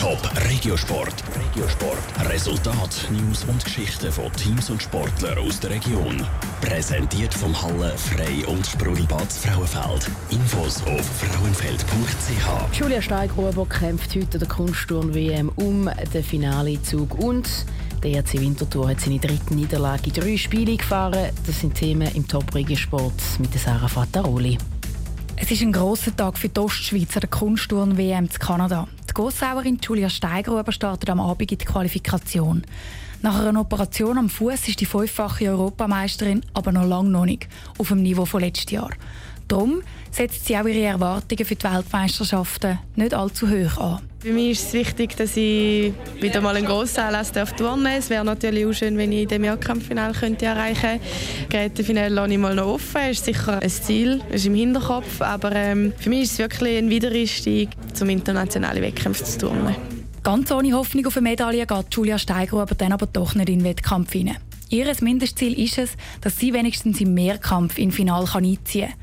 Top Regiosport. Regiosport. Resultat, News und Geschichten von Teams und Sportlern aus der Region. Präsentiert vom Halle Frei und Sprudelbad Frauenfeld. Infos auf frauenfeld.ch. Julia Steigruber kämpft heute der Kunstturn-WM um den Finalezug und der ERC Winterthur hat seine dritte Niederlage in drei Spiele gefahren. Das sind Themen im Top Regiosport mit Sarah Fattaroli. Es ist ein grosser Tag für die Ostschweizer Kunstturn-WM in Kanada. Die Gossauerin Julia Steigruber startet am Abend in die Qualifikation. Nach einer Operation am Fuß ist die fünffache Europameisterin aber noch lange noch nicht auf dem Niveau von letztes Jahr. Darum setzt sie auch ihre Erwartungen für die Weltmeisterschaften nicht allzu hoch an. Für mich ist es wichtig, dass ich wieder mal einen grossen Anlass turnen darf. Es wäre natürlich auch schön, wenn ich den Mehrkampffinale könnte erreichen könnte. Gerätefinale lasse ich mal noch offen. Das ist sicher ein Ziel, das ist im Hinterkopf. Aber ähm, für mich ist es wirklich ein Wiedereinstieg, zum internationalen Wettkämpfe zu turnen. Ganz ohne Hoffnung auf eine Medaille geht Julia Steiger aber dann aber doch nicht in den Wettkampf hinein. Ihr Mindestziel ist es, dass sie wenigstens im Mehrkampf in Final einziehen kann.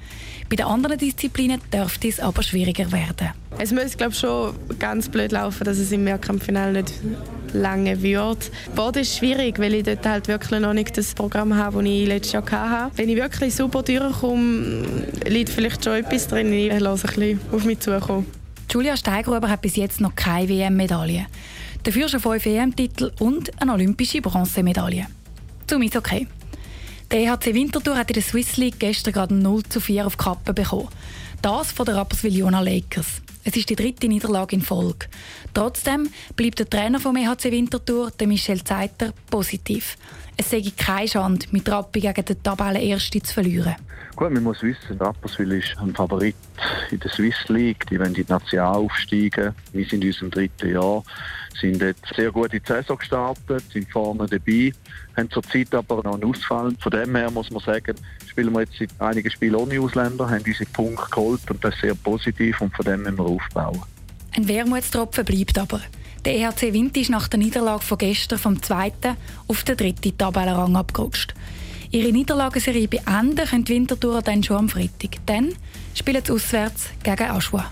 Bei den anderen Disziplinen dürfte es aber schwieriger werden. Es muss glaube schon ganz blöd laufen, dass es im Mehrkampffinale nicht lange wird. Boden ist schwierig, weil ich dort halt wirklich noch nicht das Programm habe, das ich letztes Jahr hatte. Wenn ich wirklich super durchkomme, liegt vielleicht schon etwas drin. Ich lasse ein bisschen auf mich zukommen. Julia Steigruber hat bis jetzt noch keine WM-Medaille. Dafür schon fünf WM-Titel und eine olympische Bronzemedaille. Zum okay. Der EHC Winterthur hat in der Swiss League gestern gerade 0 zu 4 auf Kappe bekommen. Das von der Rapperswil-Jona Lakers. Es ist die dritte Niederlage in Folge. Trotzdem bleibt der Trainer vom EHC Winterthur, der Michel Zeiter, positiv. Es sei keine Schande, mit Rappi gegen den Tabellenersten zu verlieren. Gut, man muss wissen, Rapperswil ist ein Favorit in der Swiss League. Die wollen in die National aufsteigen. Wir sind in unserem dritten Jahr sind jetzt sehr gut in die Saison gestartet, sind vorne dabei, haben zurzeit aber noch einen Ausfall. Von dem her muss man sagen, spielen wir jetzt einige Spiele ohne Ausländer, haben unsere Punkte geholt und das ist sehr positiv und von dem müssen wir aufbauen. Ein Wermutstropfen bleibt aber. Der EHC Wind ist nach der Niederlage von gestern vom zweiten auf den dritten Tabellenrang abgerutscht. Ihre Niederlagenserie beenden können die Wintertourer dann schon am Freitag. Dann spielen sie auswärts gegen Aschua.